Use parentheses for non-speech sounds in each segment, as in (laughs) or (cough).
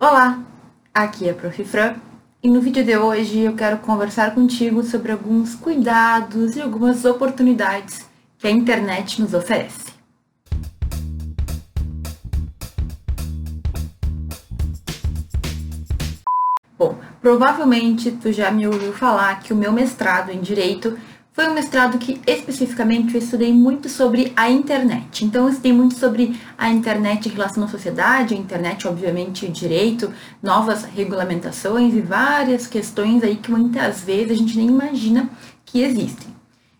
Olá, aqui é a Prof. Fran e no vídeo de hoje eu quero conversar contigo sobre alguns cuidados e algumas oportunidades que a internet nos oferece. Bom, provavelmente tu já me ouviu falar que o meu mestrado em Direito foi um mestrado que especificamente eu estudei muito sobre a internet. Então eu estudei muito sobre a internet em relação à sociedade, a internet, obviamente, o direito, novas regulamentações e várias questões aí que muitas vezes a gente nem imagina que existem.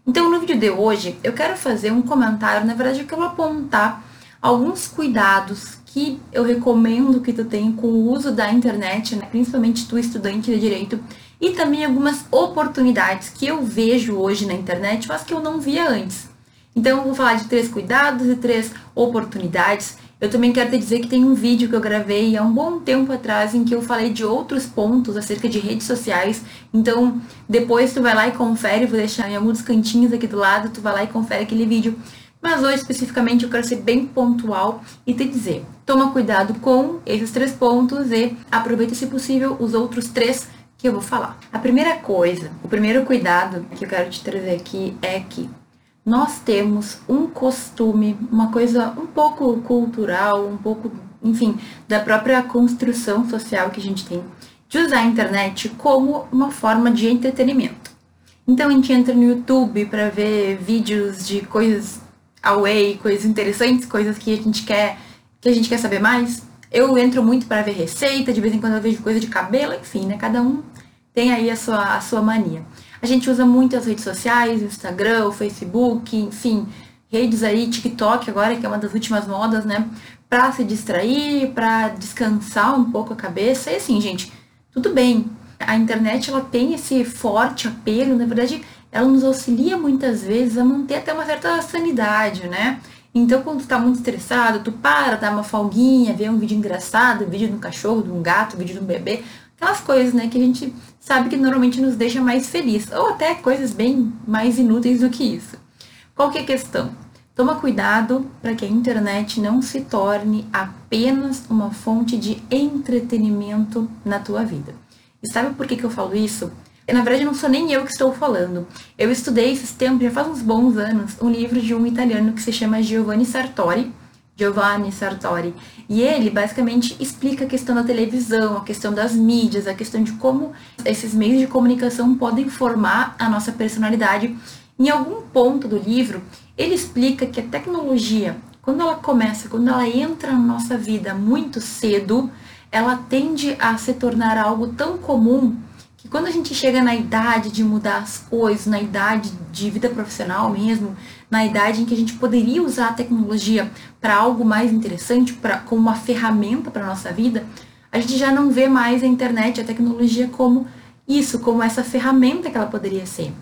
Então no vídeo de hoje eu quero fazer um comentário, na verdade eu quero apontar alguns cuidados que eu recomendo que tu tenha com o uso da internet, né? principalmente tu estudante de direito, e também algumas oportunidades que eu vejo hoje na internet, mas que eu não via antes. Então eu vou falar de três cuidados e três oportunidades. Eu também quero te dizer que tem um vídeo que eu gravei há um bom tempo atrás em que eu falei de outros pontos acerca de redes sociais. Então, depois tu vai lá e confere, vou deixar em alguns cantinhos aqui do lado, tu vai lá e confere aquele vídeo. Mas hoje especificamente eu quero ser bem pontual e te dizer: toma cuidado com esses três pontos e aproveita, se possível, os outros três que eu vou falar. A primeira coisa, o primeiro cuidado que eu quero te trazer aqui é que nós temos um costume, uma coisa um pouco cultural, um pouco, enfim, da própria construção social que a gente tem, de usar a internet como uma forma de entretenimento. Então a gente entra no YouTube para ver vídeos de coisas away, coisas interessantes, coisas que a gente quer, que a gente quer saber mais. Eu entro muito para ver receita, de vez em quando eu vejo coisa de cabelo, enfim, né? Cada um tem aí a sua, a sua mania. A gente usa muito as redes sociais, Instagram, o Facebook, enfim, redes aí, TikTok agora, que é uma das últimas modas, né? Pra se distrair, pra descansar um pouco a cabeça. E assim, gente, tudo bem. A internet, ela tem esse forte apelo, na verdade, ela nos auxilia muitas vezes a manter até uma certa sanidade, né? Então, quando tu tá muito estressado, tu para, dá uma folguinha, vê um vídeo engraçado, vídeo de um cachorro, de um gato, vídeo de um bebê, aquelas coisas, né, que a gente sabe que normalmente nos deixa mais feliz, ou até coisas bem mais inúteis do que isso. Qual que é a questão? Toma cuidado para que a internet não se torne apenas uma fonte de entretenimento na tua vida. E sabe por que, que eu falo isso? Na verdade, não sou nem eu que estou falando. Eu estudei esses tempos, já faz uns bons anos, um livro de um italiano que se chama Giovanni Sartori, Giovanni Sartori. E ele basicamente explica a questão da televisão, a questão das mídias, a questão de como esses meios de comunicação podem formar a nossa personalidade. Em algum ponto do livro, ele explica que a tecnologia, quando ela começa, quando ela entra na nossa vida muito cedo, ela tende a se tornar algo tão comum que quando a gente chega na idade de mudar as coisas, na idade de vida profissional mesmo, na idade em que a gente poderia usar a tecnologia para algo mais interessante, pra, como uma ferramenta para a nossa vida, a gente já não vê mais a internet, a tecnologia como isso, como essa ferramenta que ela poderia ser.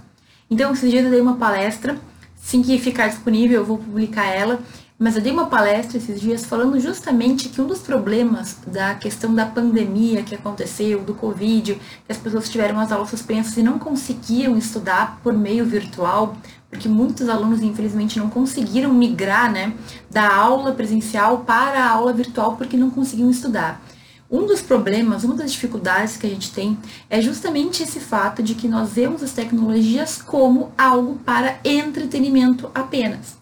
Então, esses dias eu dei uma palestra, assim que ficar disponível eu vou publicar ela, mas eu dei uma palestra esses dias falando justamente que um dos problemas da questão da pandemia que aconteceu, do Covid, que as pessoas tiveram as aulas suspensas e não conseguiam estudar por meio virtual, porque muitos alunos, infelizmente, não conseguiram migrar né, da aula presencial para a aula virtual porque não conseguiam estudar. Um dos problemas, uma das dificuldades que a gente tem é justamente esse fato de que nós vemos as tecnologias como algo para entretenimento apenas.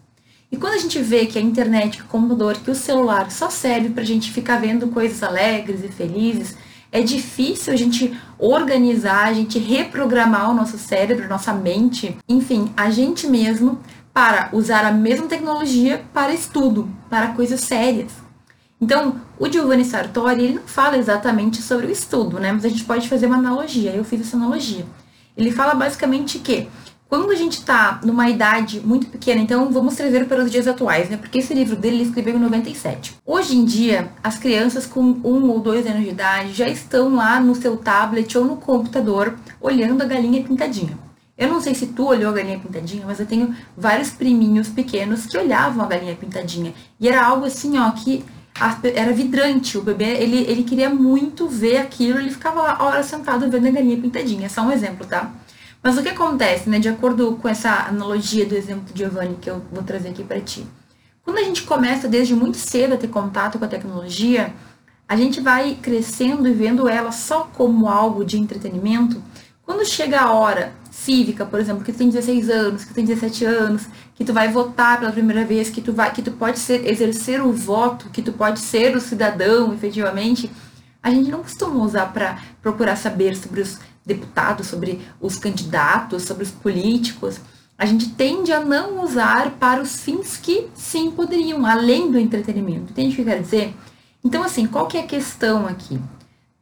E quando a gente vê que a internet, que o computador, que o celular só serve para a gente ficar vendo coisas alegres e felizes, é difícil a gente organizar, a gente reprogramar o nosso cérebro, nossa mente, enfim, a gente mesmo para usar a mesma tecnologia para estudo, para coisas sérias. Então, o Giovanni Sartori, ele não fala exatamente sobre o estudo, né? Mas a gente pode fazer uma analogia. Eu fiz essa analogia. Ele fala basicamente que quando a gente está numa idade muito pequena, então vamos trazer para os dias atuais, né? Porque esse livro dele ele escreveu em 97. Hoje em dia, as crianças com um ou dois anos de idade já estão lá no seu tablet ou no computador olhando a galinha pintadinha. Eu não sei se tu olhou a galinha pintadinha, mas eu tenho vários priminhos pequenos que olhavam a galinha pintadinha. E era algo assim, ó, que era vidrante. O bebê, ele, ele queria muito ver aquilo, ele ficava lá hora sentado vendo a galinha pintadinha. É só um exemplo, tá? Mas o que acontece, né, de acordo com essa analogia do exemplo de Giovanni que eu vou trazer aqui para ti? Quando a gente começa desde muito cedo a ter contato com a tecnologia, a gente vai crescendo e vendo ela só como algo de entretenimento. Quando chega a hora cívica, por exemplo, que tu tem 16 anos, que tu tem 17 anos, que tu vai votar pela primeira vez, que tu vai, que tu pode ser, exercer o voto, que tu pode ser o cidadão, efetivamente, a gente não costuma usar para procurar saber sobre os deputados, sobre os candidatos, sobre os políticos. A gente tende a não usar para os fins que sim poderiam, além do entretenimento. Entende o que eu quero dizer? Então, assim, qual que é a questão aqui?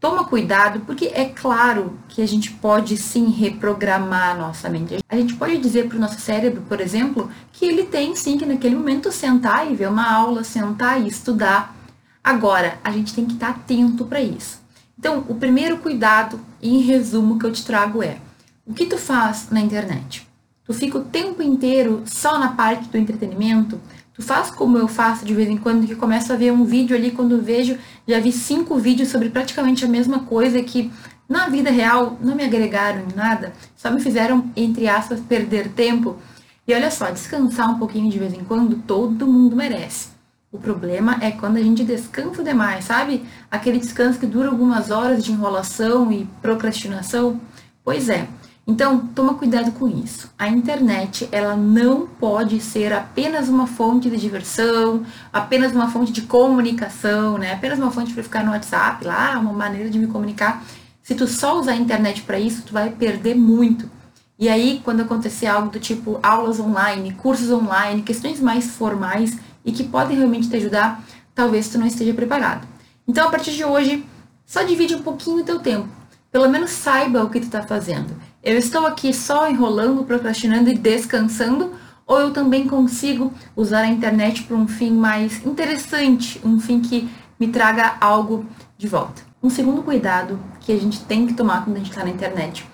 Toma cuidado, porque é claro que a gente pode sim reprogramar a nossa mente. A gente pode dizer para o nosso cérebro, por exemplo, que ele tem sim que naquele momento sentar e ver uma aula, sentar e estudar. Agora, a gente tem que estar atento para isso. Então, o primeiro cuidado, em resumo, que eu te trago é: o que tu faz na internet? Tu fica o tempo inteiro só na parte do entretenimento? Tu faz como eu faço de vez em quando, que começo a ver um vídeo ali, quando vejo, já vi cinco vídeos sobre praticamente a mesma coisa que na vida real não me agregaram em nada, só me fizeram, entre aspas, perder tempo. E olha só, descansar um pouquinho de vez em quando, todo mundo merece. O problema é quando a gente descansa demais, sabe? Aquele descanso que dura algumas horas de enrolação e procrastinação. Pois é, então, toma cuidado com isso. A internet, ela não pode ser apenas uma fonte de diversão, apenas uma fonte de comunicação, né? Apenas uma fonte para ficar no WhatsApp, lá, uma maneira de me comunicar. Se tu só usar a internet para isso, tu vai perder muito. E aí, quando acontecer algo do tipo aulas online, cursos online, questões mais formais e que podem realmente te ajudar, talvez tu não esteja preparado. Então, a partir de hoje, só divide um pouquinho o teu tempo. Pelo menos saiba o que tu está fazendo. Eu estou aqui só enrolando, procrastinando e descansando, ou eu também consigo usar a internet para um fim mais interessante, um fim que me traga algo de volta. Um segundo cuidado que a gente tem que tomar quando a gente está na internet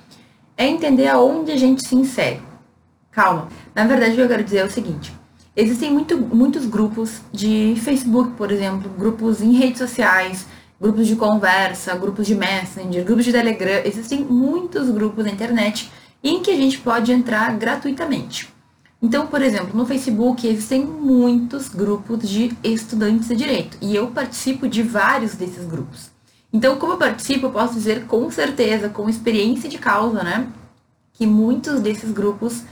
é entender aonde a gente se insere. Calma. Na verdade, o que eu quero dizer é o seguinte: existem muito, muitos grupos de Facebook, por exemplo, grupos em redes sociais, grupos de conversa, grupos de Messenger, grupos de Telegram. Existem muitos grupos na internet em que a gente pode entrar gratuitamente. Então, por exemplo, no Facebook existem muitos grupos de estudantes de direito e eu participo de vários desses grupos. Então, como eu participo, eu posso dizer com certeza, com experiência de causa, né, que muitos desses grupos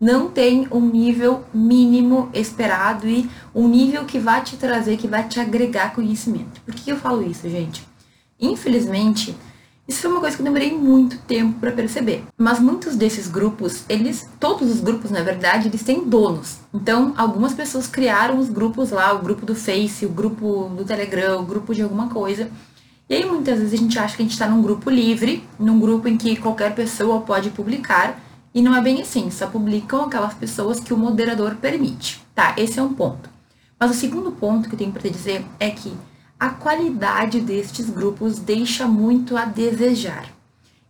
não tem um nível mínimo esperado e um nível que vai te trazer, que vai te agregar conhecimento. Por que eu falo isso, gente? Infelizmente, isso foi uma coisa que eu demorei muito tempo para perceber. Mas muitos desses grupos, eles, todos os grupos, na verdade, eles têm donos. Então, algumas pessoas criaram os grupos lá, o grupo do Face, o grupo do Telegram, o grupo de alguma coisa. E aí muitas vezes a gente acha que a gente está num grupo livre, num grupo em que qualquer pessoa pode publicar. E não é bem assim, só publicam aquelas pessoas que o moderador permite. Tá, esse é um ponto. Mas o segundo ponto que eu tenho para te dizer é que a qualidade destes grupos deixa muito a desejar.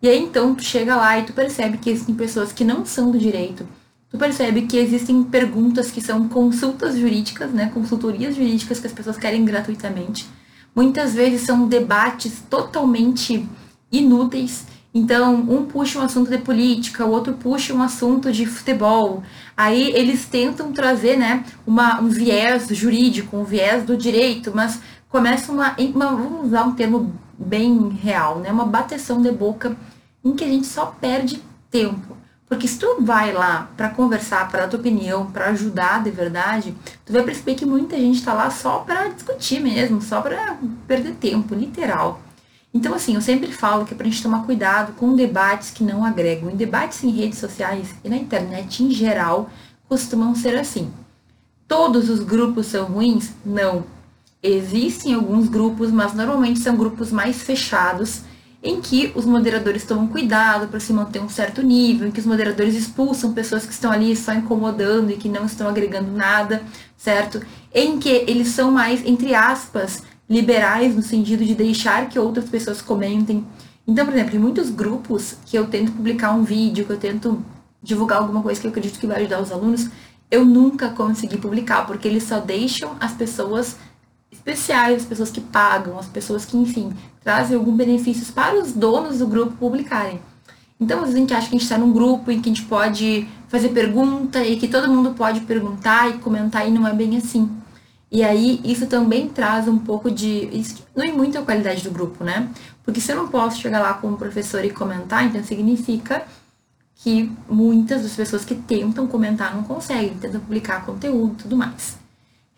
E aí então tu chega lá e tu percebe que existem pessoas que não são do direito, tu percebe que existem perguntas que são consultas jurídicas, né, consultorias jurídicas que as pessoas querem gratuitamente. Muitas vezes são debates totalmente inúteis então, um puxa um assunto de política, o outro puxa um assunto de futebol. Aí eles tentam trazer, né, uma, um viés jurídico, um viés do direito, mas começa uma, uma, vamos usar um termo bem real, né, uma bateção de boca em que a gente só perde tempo. Porque se tu vai lá para conversar, para dar tua opinião, para ajudar de verdade, tu vai perceber que muita gente está lá só para discutir mesmo, só para perder tempo, literal. Então, assim, eu sempre falo que é pra gente tomar cuidado com debates que não agregam. E debates em redes sociais e na internet em geral costumam ser assim. Todos os grupos são ruins? Não. Existem alguns grupos, mas normalmente são grupos mais fechados, em que os moderadores tomam cuidado para se manter um certo nível, em que os moderadores expulsam pessoas que estão ali só incomodando e que não estão agregando nada, certo? Em que eles são mais, entre aspas, liberais no sentido de deixar que outras pessoas comentem. Então, por exemplo, em muitos grupos que eu tento publicar um vídeo, que eu tento divulgar alguma coisa que eu acredito que vai ajudar os alunos, eu nunca consegui publicar, porque eles só deixam as pessoas especiais, as pessoas que pagam, as pessoas que, enfim, trazem algum benefícios para os donos do grupo publicarem. Então, às vezes a gente acha que a gente está num grupo em que a gente pode fazer pergunta e que todo mundo pode perguntar e comentar, e não é bem assim. E aí isso também traz um pouco de. Isso diminui muito a qualidade do grupo, né? Porque se eu não posso chegar lá como professor e comentar, então significa que muitas das pessoas que tentam comentar não conseguem, tentam publicar conteúdo e tudo mais.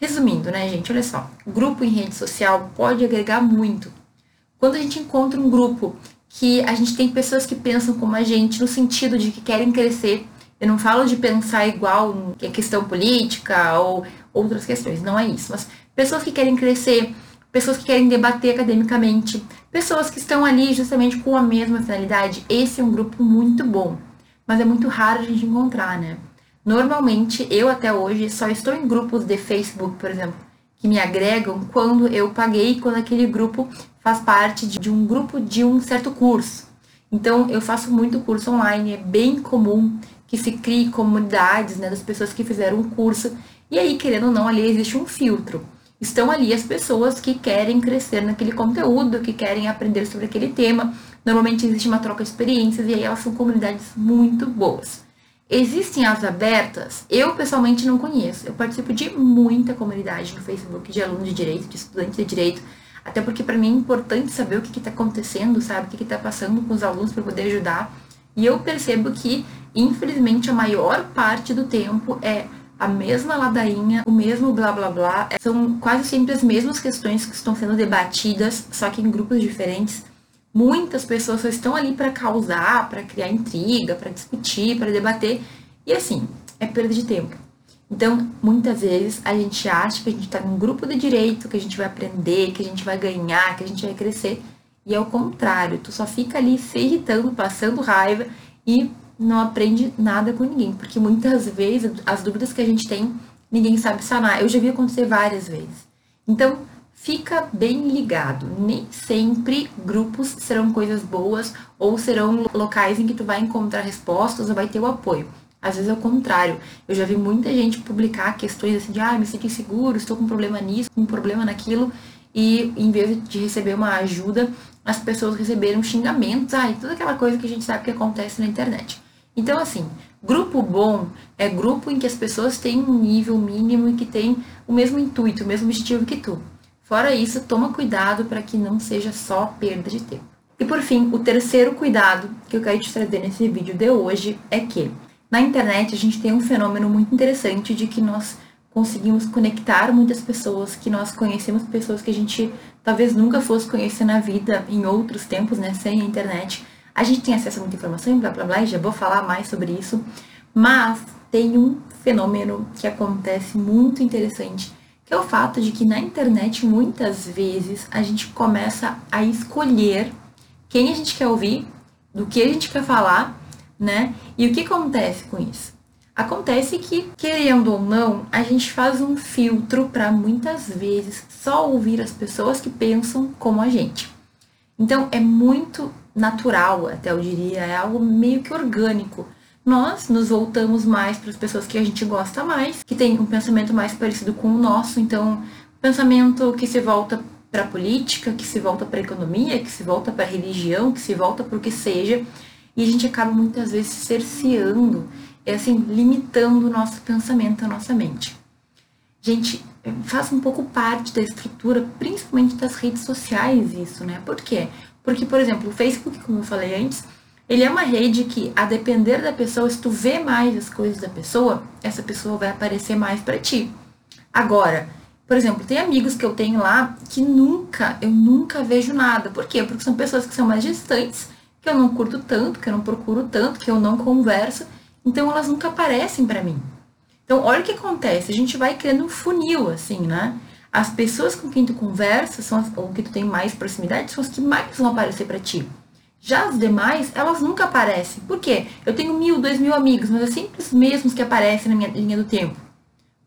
Resumindo, né, gente, olha só, grupo em rede social pode agregar muito. Quando a gente encontra um grupo que a gente tem pessoas que pensam como a gente, no sentido de que querem crescer, eu não falo de pensar igual em questão política ou outras questões, não é isso, mas pessoas que querem crescer, pessoas que querem debater academicamente, pessoas que estão ali justamente com a mesma finalidade, esse é um grupo muito bom, mas é muito raro a gente encontrar, né? Normalmente, eu até hoje só estou em grupos de Facebook, por exemplo, que me agregam quando eu paguei, quando aquele grupo faz parte de um grupo de um certo curso. Então, eu faço muito curso online, é bem comum que se crie comunidades né, das pessoas que fizeram o curso. E aí, querendo ou não, ali existe um filtro. Estão ali as pessoas que querem crescer naquele conteúdo, que querem aprender sobre aquele tema. Normalmente existe uma troca de experiências e aí elas são comunidades muito boas. Existem as abertas? Eu pessoalmente não conheço. Eu participo de muita comunidade no Facebook de alunos de direito, de estudantes de direito, até porque para mim é importante saber o que está acontecendo, sabe? O que está passando com os alunos para poder ajudar. E eu percebo que, infelizmente, a maior parte do tempo é a mesma ladainha, o mesmo blá blá blá. São quase sempre as mesmas questões que estão sendo debatidas, só que em grupos diferentes. Muitas pessoas só estão ali para causar, para criar intriga, para discutir, para debater. E assim, é perda de tempo. Então, muitas vezes a gente acha que a gente está num grupo de direito, que a gente vai aprender, que a gente vai ganhar, que a gente vai crescer. E é o contrário, tu só fica ali se irritando, passando raiva e não aprende nada com ninguém. Porque muitas vezes as dúvidas que a gente tem, ninguém sabe sanar. Eu já vi acontecer várias vezes. Então, fica bem ligado. Nem sempre grupos serão coisas boas ou serão locais em que tu vai encontrar respostas ou vai ter o apoio. Às vezes é o contrário. Eu já vi muita gente publicar questões assim de, ah, me senti seguro, estou com um problema nisso, com um problema naquilo, e em vez de receber uma ajuda, as pessoas receberam xingamentos, ah, e toda aquela coisa que a gente sabe que acontece na internet. Então, assim, grupo bom é grupo em que as pessoas têm um nível mínimo e que tem o mesmo intuito, o mesmo objetivo que tu. Fora isso, toma cuidado para que não seja só perda de tempo. E por fim, o terceiro cuidado que eu quero te trazer nesse vídeo de hoje é que na internet a gente tem um fenômeno muito interessante de que nós conseguimos conectar muitas pessoas, que nós conhecemos pessoas que a gente talvez nunca fosse conhecer na vida em outros tempos, né, sem a internet. A gente tem acesso a muita informação, blá blá blá, e já vou falar mais sobre isso, mas tem um fenômeno que acontece muito interessante que é o fato de que na internet muitas vezes a gente começa a escolher quem a gente quer ouvir, do que a gente quer falar, né? E o que acontece com isso? Acontece que, querendo ou não, a gente faz um filtro para muitas vezes só ouvir as pessoas que pensam como a gente. Então é muito natural, até eu diria, é algo meio que orgânico nós nos voltamos mais para as pessoas que a gente gosta mais, que tem um pensamento mais parecido com o nosso, então, pensamento que se volta para a política, que se volta para a economia, que se volta para a religião, que se volta para o que seja, e a gente acaba muitas vezes cerceando, é assim, limitando o nosso pensamento, a nossa mente. Gente, faz um pouco parte da estrutura, principalmente das redes sociais, isso, né? Por quê? Porque, por exemplo, o Facebook, como eu falei antes, ele é uma rede que, a depender da pessoa, se tu vê mais as coisas da pessoa, essa pessoa vai aparecer mais para ti. Agora, por exemplo, tem amigos que eu tenho lá que nunca, eu nunca vejo nada. Por quê? Porque são pessoas que são mais distantes, que eu não curto tanto, que eu não procuro tanto, que eu não converso. Então elas nunca aparecem para mim. Então, olha o que acontece. A gente vai criando um funil, assim, né? As pessoas com quem tu conversa, são as, ou que tu tem mais proximidade, são as que mais vão aparecer para ti. Já as demais, elas nunca aparecem. Por quê? Eu tenho mil, dois mil amigos, mas é sempre os mesmos que aparecem na minha linha do tempo.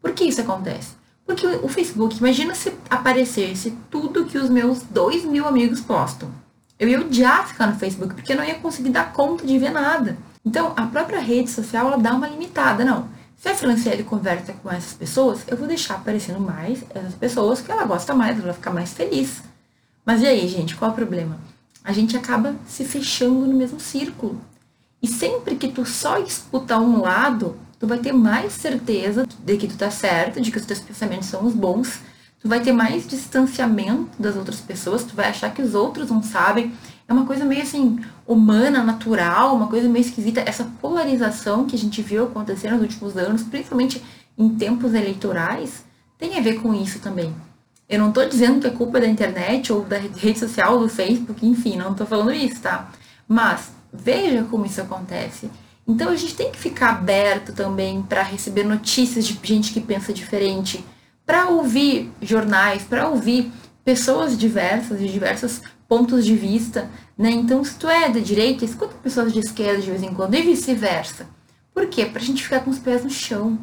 Por que isso acontece? Porque o Facebook, imagina se aparecesse tudo que os meus dois mil amigos postam. Eu ia odiar ficar no Facebook, porque eu não ia conseguir dar conta de ver nada. Então, a própria rede social, ela dá uma limitada. Não, se a Franciele conversa com essas pessoas, eu vou deixar aparecendo mais essas pessoas que ela gosta mais, ela vai ficar mais feliz. Mas e aí, gente, qual é o problema? a gente acaba se fechando no mesmo círculo. E sempre que tu só escuta um lado, tu vai ter mais certeza de que tu tá certo, de que os teus pensamentos são os bons, tu vai ter mais distanciamento das outras pessoas, tu vai achar que os outros não sabem. É uma coisa meio assim, humana, natural, uma coisa meio esquisita. Essa polarização que a gente viu acontecer nos últimos anos, principalmente em tempos eleitorais, tem a ver com isso também. Eu não tô dizendo que é culpa da internet ou da rede social, do Facebook, enfim, não tô falando isso, tá? Mas veja como isso acontece. Então a gente tem que ficar aberto também para receber notícias de gente que pensa diferente, para ouvir jornais, para ouvir pessoas diversas, de diversos pontos de vista, né? Então, se tu é da direita, escuta pessoas de esquerda de vez em quando e vice-versa. Por quê? Pra gente ficar com os pés no chão.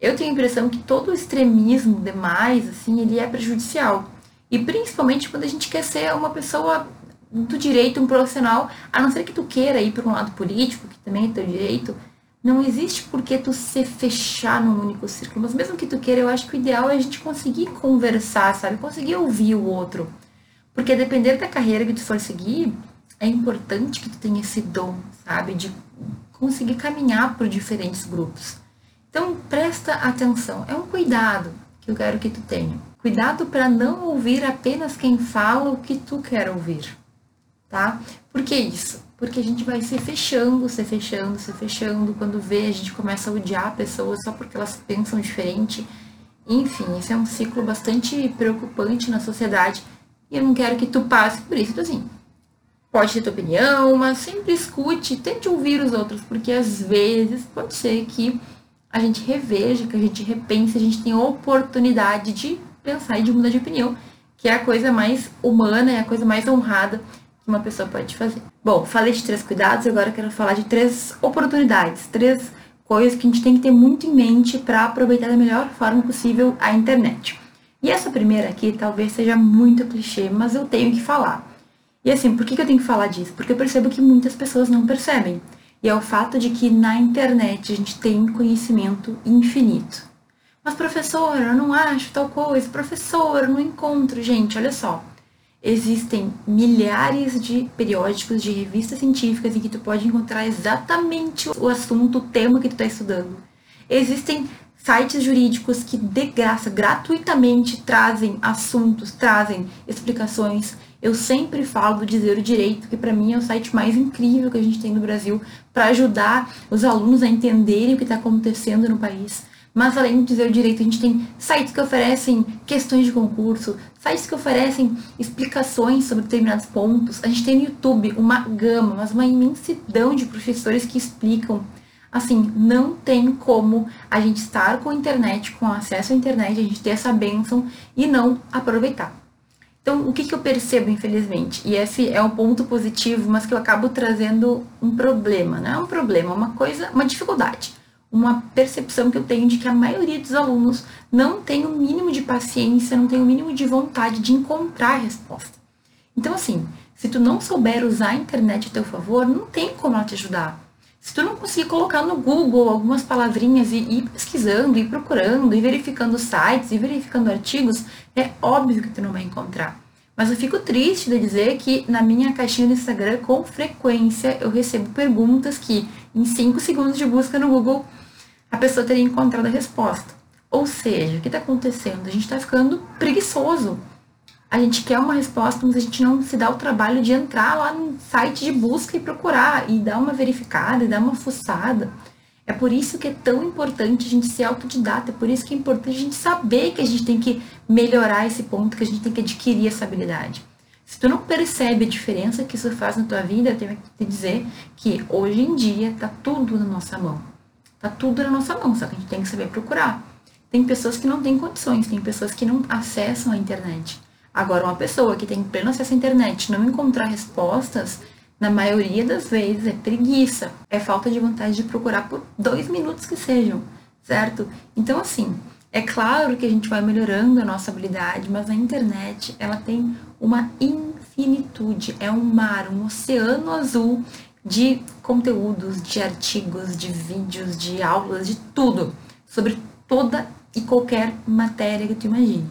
Eu tenho a impressão que todo o extremismo demais, assim, ele é prejudicial. E principalmente quando a gente quer ser uma pessoa do direito, um profissional, a não ser que tu queira ir para um lado político, que também é teu direito, não existe por que tu se fechar num único círculo. Mas mesmo que tu queira, eu acho que o ideal é a gente conseguir conversar, sabe? Conseguir ouvir o outro. Porque depender da carreira que tu for seguir, é importante que tu tenha esse dom, sabe? De conseguir caminhar por diferentes grupos. Então, presta atenção. É um cuidado que eu quero que tu tenha. Cuidado para não ouvir apenas quem fala o que tu quer ouvir tá? Por que isso? Porque a gente vai se fechando, se fechando, se fechando. Quando vê, a gente começa a odiar pessoas só porque elas pensam diferente. Enfim, esse é um ciclo bastante preocupante na sociedade. E eu não quero que tu passe por isso. Então, assim, pode ter tua opinião, mas sempre escute, tente ouvir os outros, porque às vezes pode ser que a gente reveja, que a gente repense, a gente tem a oportunidade de pensar e de mudar de opinião, que é a coisa mais humana, é a coisa mais honrada que uma pessoa pode fazer. Bom, falei de três cuidados, agora quero falar de três oportunidades, três coisas que a gente tem que ter muito em mente para aproveitar da melhor forma possível a internet. E essa primeira aqui talvez seja muito clichê, mas eu tenho que falar. E assim, por que eu tenho que falar disso? Porque eu percebo que muitas pessoas não percebem. E é o fato de que na internet a gente tem conhecimento infinito. Mas professora, eu não acho tal coisa, professora, eu não encontro. Gente, olha só existem milhares de periódicos, de revistas científicas em que tu pode encontrar exatamente o assunto, o tema que tu está estudando. Existem sites jurídicos que de graça, gratuitamente trazem assuntos, trazem explicações. Eu sempre falo do Dizer o Direito, que para mim é o site mais incrível que a gente tem no Brasil para ajudar os alunos a entenderem o que está acontecendo no país. Mas além de dizer o direito, a gente tem sites que oferecem questões de concurso, sites que oferecem explicações sobre determinados pontos. A gente tem no YouTube uma gama, mas uma imensidão de professores que explicam. Assim, não tem como a gente estar com a internet, com acesso à internet, a gente ter essa bênção e não aproveitar. Então, o que, que eu percebo, infelizmente? E esse é um ponto positivo, mas que eu acabo trazendo um problema, não é um problema, é uma coisa, uma dificuldade uma percepção que eu tenho de que a maioria dos alunos não tem o mínimo de paciência, não tem o mínimo de vontade de encontrar a resposta. Então, assim, se tu não souber usar a internet a teu favor, não tem como ela te ajudar. Se tu não conseguir colocar no Google algumas palavrinhas e ir pesquisando, ir procurando, e verificando sites, e verificando artigos, é óbvio que tu não vai encontrar. Mas eu fico triste de dizer que na minha caixinha do Instagram, com frequência, eu recebo perguntas que, em 5 segundos de busca no Google, a pessoa teria encontrado a resposta. Ou seja, o que está acontecendo? A gente está ficando preguiçoso. A gente quer uma resposta, mas a gente não se dá o trabalho de entrar lá no site de busca e procurar, e dar uma verificada, e dar uma fuçada. É por isso que é tão importante a gente ser autodidata, é por isso que é importante a gente saber que a gente tem que melhorar esse ponto, que a gente tem que adquirir essa habilidade. Se tu não percebe a diferença que isso faz na tua vida, eu tenho que te dizer que hoje em dia está tudo na nossa mão. Tá tudo na nossa mão, só que a gente tem que saber procurar. Tem pessoas que não têm condições, tem pessoas que não acessam a internet. Agora, uma pessoa que tem pleno acesso à internet não encontrar respostas, na maioria das vezes é preguiça, é falta de vontade de procurar por dois minutos que sejam, certo? Então, assim, é claro que a gente vai melhorando a nossa habilidade, mas a internet, ela tem uma infinitude, é um mar, um oceano azul de conteúdos, de artigos, de vídeos, de aulas, de tudo, sobre toda e qualquer matéria que tu imagine.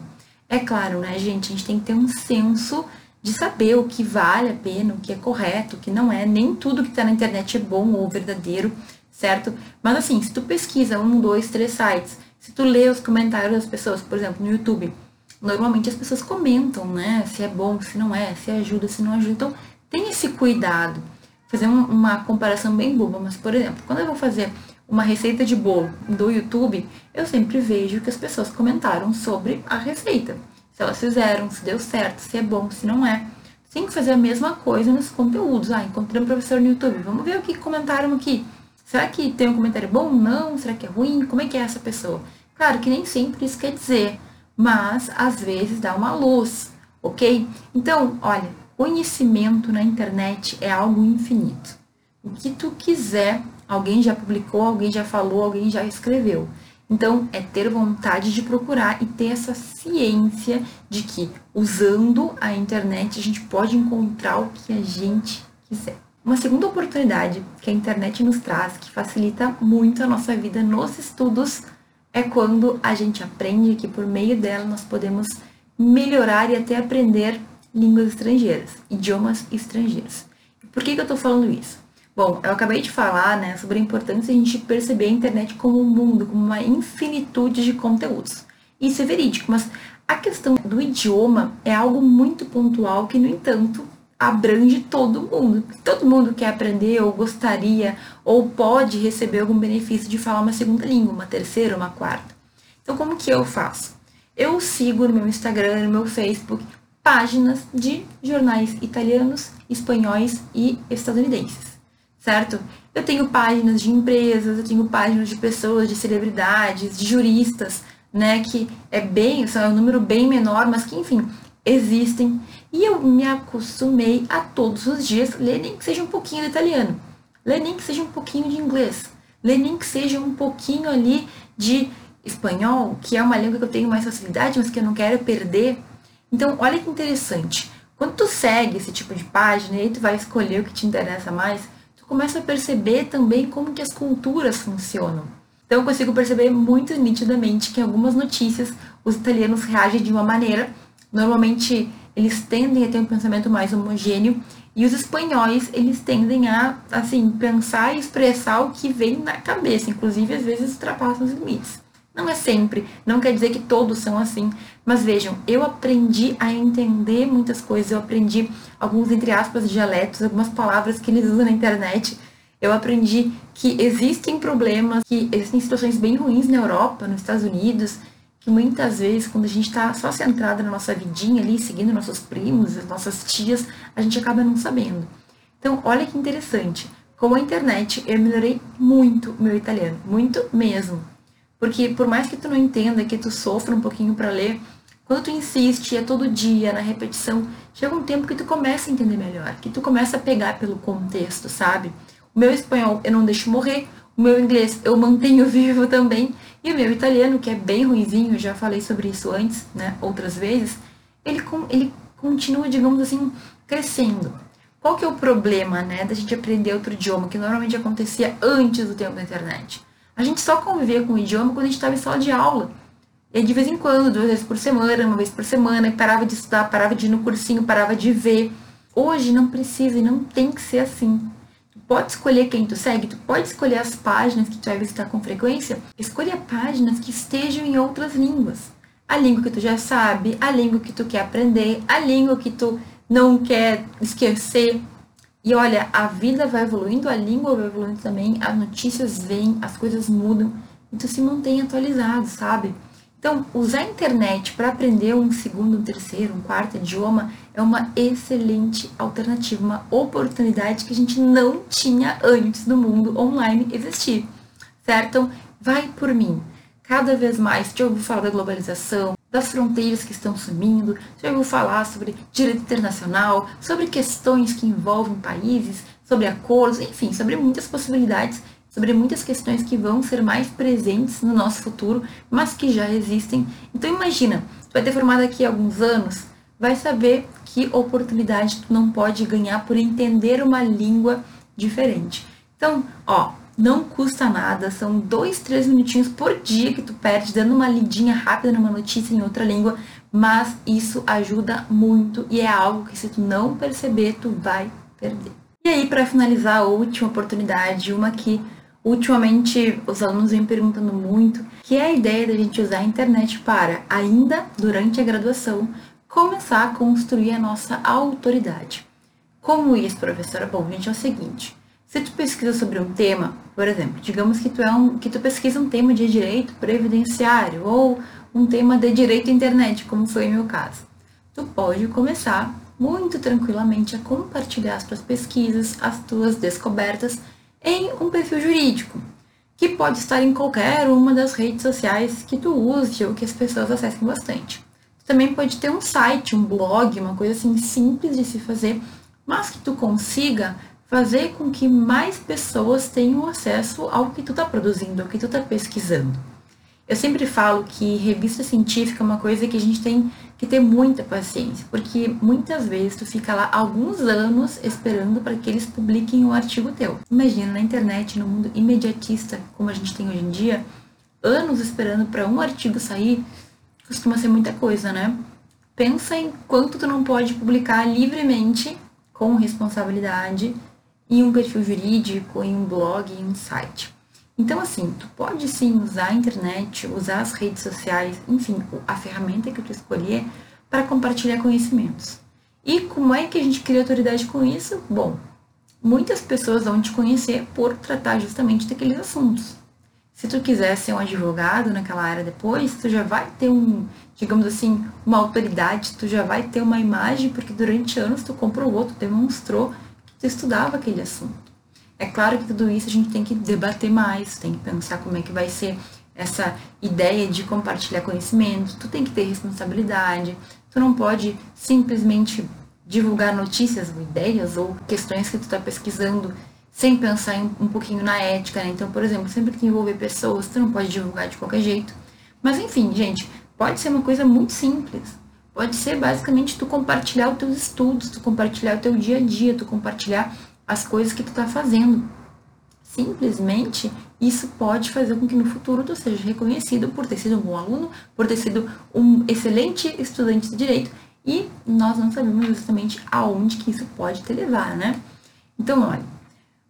É claro, né, gente, a gente tem que ter um senso de saber o que vale a pena, o que é correto, o que não é. Nem tudo que está na internet é bom ou verdadeiro, certo? Mas assim, se tu pesquisa um, dois, três sites, se tu lê os comentários das pessoas, por exemplo, no YouTube, normalmente as pessoas comentam, né? Se é bom, se não é, se ajuda, se não ajuda. Então, tem esse cuidado. Fazer um, uma comparação bem boba, mas, por exemplo, quando eu vou fazer uma receita de bolo do YouTube, eu sempre vejo que as pessoas comentaram sobre a receita. Se elas fizeram, se deu certo, se é bom, se não é. Tem que fazer a mesma coisa nos conteúdos. Ah, encontrei um professor no YouTube. Vamos ver o que comentaram aqui. Será que tem um comentário bom? Não? Será que é ruim? Como é que é essa pessoa? Claro que nem sempre isso quer dizer, mas às vezes dá uma luz, ok? Então, olha, conhecimento na internet é algo infinito. O que tu quiser, alguém já publicou, alguém já falou, alguém já escreveu. Então, é ter vontade de procurar e ter essa ciência de que usando a internet a gente pode encontrar o que a gente quiser. Uma segunda oportunidade que a internet nos traz, que facilita muito a nossa vida nos estudos, é quando a gente aprende que por meio dela nós podemos melhorar e até aprender línguas estrangeiras, idiomas estrangeiros. Por que, que eu estou falando isso? Bom, eu acabei de falar né, sobre a importância de a gente perceber a internet como um mundo, como uma infinitude de conteúdos. Isso é verídico, mas a questão do idioma é algo muito pontual que, no entanto, abrange todo mundo. Todo mundo quer aprender ou gostaria ou pode receber algum benefício de falar uma segunda língua, uma terceira, uma quarta. Então, como que eu faço? Eu sigo no meu Instagram, no meu Facebook, páginas de jornais italianos, espanhóis e estadunidenses, certo? Eu tenho páginas de empresas, eu tenho páginas de pessoas, de celebridades, de juristas, né, que é bem, é um número bem menor, mas que, enfim, existem e eu me acostumei a todos os dias ler nem que seja um pouquinho de italiano, ler nem que seja um pouquinho de inglês, ler nem que seja um pouquinho ali de espanhol, que é uma língua que eu tenho mais facilidade, mas que eu não quero perder. Então, olha que interessante. Quando tu segue esse tipo de página e tu vai escolher o que te interessa mais, tu começa a perceber também como que as culturas funcionam. Então, eu consigo perceber muito nitidamente que em algumas notícias os italianos reagem de uma maneira Normalmente eles tendem a ter um pensamento mais homogêneo e os espanhóis, eles tendem a, assim, pensar e expressar o que vem na cabeça, inclusive às vezes ultrapassam os limites. Não é sempre, não quer dizer que todos são assim, mas vejam, eu aprendi a entender muitas coisas, eu aprendi alguns, entre aspas, dialetos, algumas palavras que eles usam na internet. Eu aprendi que existem problemas, que existem situações bem ruins na Europa, nos Estados Unidos, que muitas vezes, quando a gente está só centrada na nossa vidinha ali, seguindo nossos primos, as nossas tias, a gente acaba não sabendo. Então, olha que interessante. Com a internet, eu melhorei muito meu italiano, muito mesmo. Porque por mais que tu não entenda, que tu sofra um pouquinho para ler, quando tu insiste, é todo dia, na repetição, chega um tempo que tu começa a entender melhor, que tu começa a pegar pelo contexto, sabe? O meu espanhol eu não deixo morrer, o meu inglês eu mantenho (laughs) vivo também. E o meu italiano, que é bem ruizinho, já falei sobre isso antes, né, outras vezes, ele, ele continua, digamos assim, crescendo. Qual que é o problema, né, da gente aprender outro idioma, que normalmente acontecia antes do tempo da internet? A gente só convivia com o idioma quando a gente estava em sala de aula. E de vez em quando, duas vezes por semana, uma vez por semana, e parava de estudar, parava de ir no cursinho, parava de ver. Hoje não precisa e não tem que ser assim pode escolher quem tu segue, tu pode escolher as páginas que tu vai visitar com frequência, escolha páginas que estejam em outras línguas. A língua que tu já sabe, a língua que tu quer aprender, a língua que tu não quer esquecer. E olha, a vida vai evoluindo, a língua vai evoluindo também, as notícias vêm, as coisas mudam, e tu se mantém atualizado, sabe? Então, usar a internet para aprender um segundo, um terceiro, um quarto idioma é uma excelente alternativa, uma oportunidade que a gente não tinha antes do mundo online existir, certo? Então, vai por mim. Cada vez mais, já ouviu falar da globalização, das fronteiras que estão sumindo, já ouviu falar sobre direito internacional, sobre questões que envolvem países, sobre acordos, enfim, sobre muitas possibilidades sobre muitas questões que vão ser mais presentes no nosso futuro, mas que já existem. Então imagina, tu vai ter formado daqui a alguns anos, vai saber que oportunidade tu não pode ganhar por entender uma língua diferente. Então, ó, não custa nada, são dois, três minutinhos por dia que tu perde dando uma lidinha rápida numa notícia em outra língua, mas isso ajuda muito e é algo que se tu não perceber, tu vai perder. E aí, para finalizar, a última oportunidade, uma que Ultimamente, os alunos vêm perguntando muito que é a ideia da gente usar a internet para, ainda durante a graduação, começar a construir a nossa autoridade. Como isso, professora? Bom, gente, é o seguinte. Se tu pesquisa sobre um tema, por exemplo, digamos que tu, é um, que tu pesquisa um tema de direito previdenciário ou um tema de direito internet, como foi o meu caso. Tu pode começar muito tranquilamente a compartilhar as tuas pesquisas, as tuas descobertas em um perfil jurídico, que pode estar em qualquer uma das redes sociais que tu use ou que as pessoas acessem bastante. Tu também pode ter um site, um blog, uma coisa assim simples de se fazer, mas que tu consiga fazer com que mais pessoas tenham acesso ao que tu está produzindo, ao que tu está pesquisando. Eu sempre falo que revista científica é uma coisa que a gente tem que ter muita paciência, porque muitas vezes tu fica lá alguns anos esperando para que eles publiquem um artigo teu. Imagina na internet, no mundo imediatista como a gente tem hoje em dia, anos esperando para um artigo sair, costuma ser muita coisa, né? Pensa em quanto tu não pode publicar livremente, com responsabilidade, em um perfil jurídico, em um blog, em um site. Então, assim, tu pode sim usar a internet, usar as redes sociais, enfim, a ferramenta que tu escolher para compartilhar conhecimentos. E como é que a gente cria autoridade com isso? Bom, muitas pessoas vão te conhecer por tratar justamente daqueles assuntos. Se tu quiser ser um advogado naquela área depois, tu já vai ter um, digamos assim, uma autoridade, tu já vai ter uma imagem, porque durante anos tu comprovou, tu demonstrou tu estudava aquele assunto. É claro que tudo isso a gente tem que debater mais, tem que pensar como é que vai ser essa ideia de compartilhar conhecimento, tu tem que ter responsabilidade, tu não pode simplesmente divulgar notícias ou ideias ou questões que tu está pesquisando sem pensar um pouquinho na ética, né? Então, por exemplo, sempre que envolver pessoas, tu não pode divulgar de qualquer jeito. Mas enfim, gente, pode ser uma coisa muito simples. Pode ser basicamente tu compartilhar os teus estudos, tu compartilhar o teu dia a dia, tu compartilhar as coisas que tu está fazendo. Simplesmente isso pode fazer com que no futuro tu seja reconhecido por ter sido um bom aluno, por ter sido um excelente estudante de direito e nós não sabemos justamente aonde que isso pode te levar, né? Então, olha,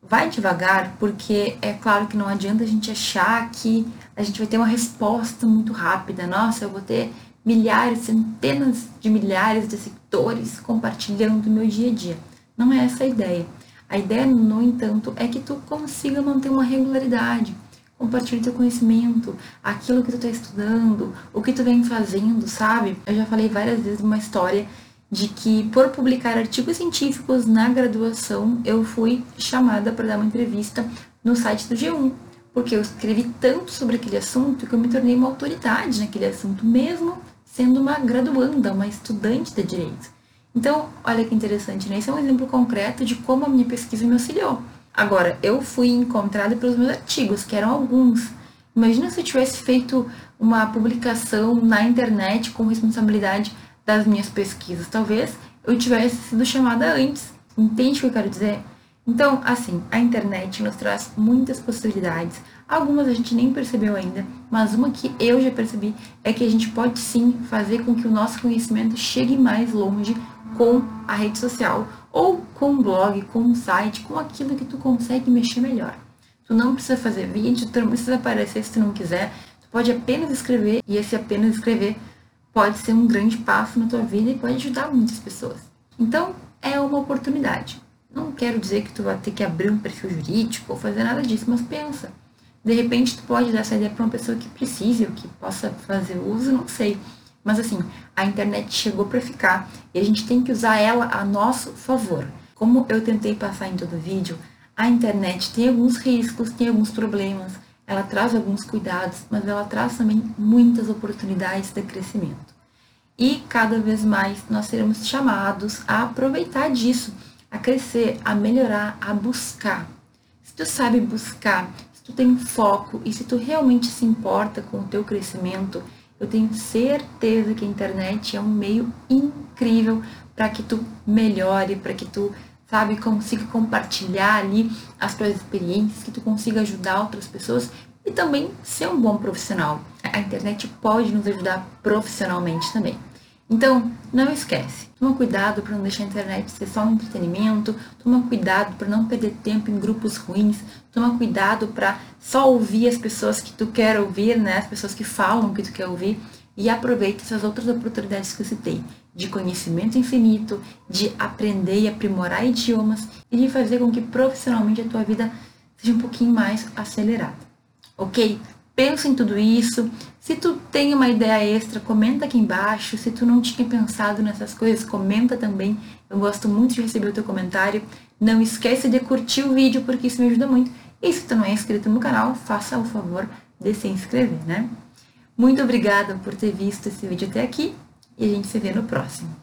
vai devagar, porque é claro que não adianta a gente achar que a gente vai ter uma resposta muito rápida. Nossa, eu vou ter milhares, centenas de milhares de seguidores compartilhando meu dia a dia. Não é essa a ideia. A ideia, no entanto, é que tu consiga manter uma regularidade, compartilhe teu conhecimento, aquilo que tu está estudando, o que tu vem fazendo, sabe? Eu já falei várias vezes uma história de que por publicar artigos científicos na graduação, eu fui chamada para dar uma entrevista no site do G1, porque eu escrevi tanto sobre aquele assunto que eu me tornei uma autoridade naquele assunto, mesmo sendo uma graduanda, uma estudante de direito. Então, olha que interessante, né? Esse é um exemplo concreto de como a minha pesquisa me auxiliou. Agora, eu fui encontrada pelos meus artigos, que eram alguns. Imagina se eu tivesse feito uma publicação na internet com responsabilidade das minhas pesquisas. Talvez eu tivesse sido chamada antes. Entende o que eu quero dizer? Então, assim, a internet nos traz muitas possibilidades. Algumas a gente nem percebeu ainda, mas uma que eu já percebi é que a gente pode sim fazer com que o nosso conhecimento chegue mais longe com a rede social ou com um blog, com um site, com aquilo que tu consegue mexer melhor. Tu não precisa fazer vídeo, tu não precisa aparecer se tu não quiser, tu pode apenas escrever e esse apenas escrever pode ser um grande passo na tua vida e pode ajudar muitas pessoas. Então, é uma oportunidade. Não quero dizer que tu vai ter que abrir um perfil jurídico ou fazer nada disso, mas pensa. De repente, tu pode dar essa ideia para uma pessoa que precise ou que possa fazer uso, não sei. Mas assim, a internet chegou para ficar e a gente tem que usar ela a nosso favor. Como eu tentei passar em todo o vídeo, a internet tem alguns riscos, tem alguns problemas, ela traz alguns cuidados, mas ela traz também muitas oportunidades de crescimento. E cada vez mais nós seremos chamados a aproveitar disso, a crescer, a melhorar, a buscar. Se tu sabe buscar, se tu tem foco e se tu realmente se importa com o teu crescimento, eu tenho certeza que a internet é um meio incrível para que tu melhore, para que tu, sabe, consiga compartilhar ali as tuas experiências, que tu consiga ajudar outras pessoas e também ser um bom profissional. A internet pode nos ajudar profissionalmente também. Então, não esquece. Toma cuidado para não deixar a internet ser só um entretenimento. Toma cuidado para não perder tempo em grupos ruins. Toma cuidado para só ouvir as pessoas que tu quer ouvir, né? As pessoas que falam que tu quer ouvir. E aproveita essas outras oportunidades que eu citei. De conhecimento infinito, de aprender e aprimorar idiomas e de fazer com que profissionalmente a tua vida seja um pouquinho mais acelerada. Ok? Pensa em tudo isso. Se tu tem uma ideia extra, comenta aqui embaixo. Se tu não tinha pensado nessas coisas, comenta também. Eu gosto muito de receber o teu comentário. Não esquece de curtir o vídeo, porque isso me ajuda muito. E se tu não é inscrito no canal, faça o favor de se inscrever, né? Muito obrigada por ter visto esse vídeo até aqui e a gente se vê no próximo.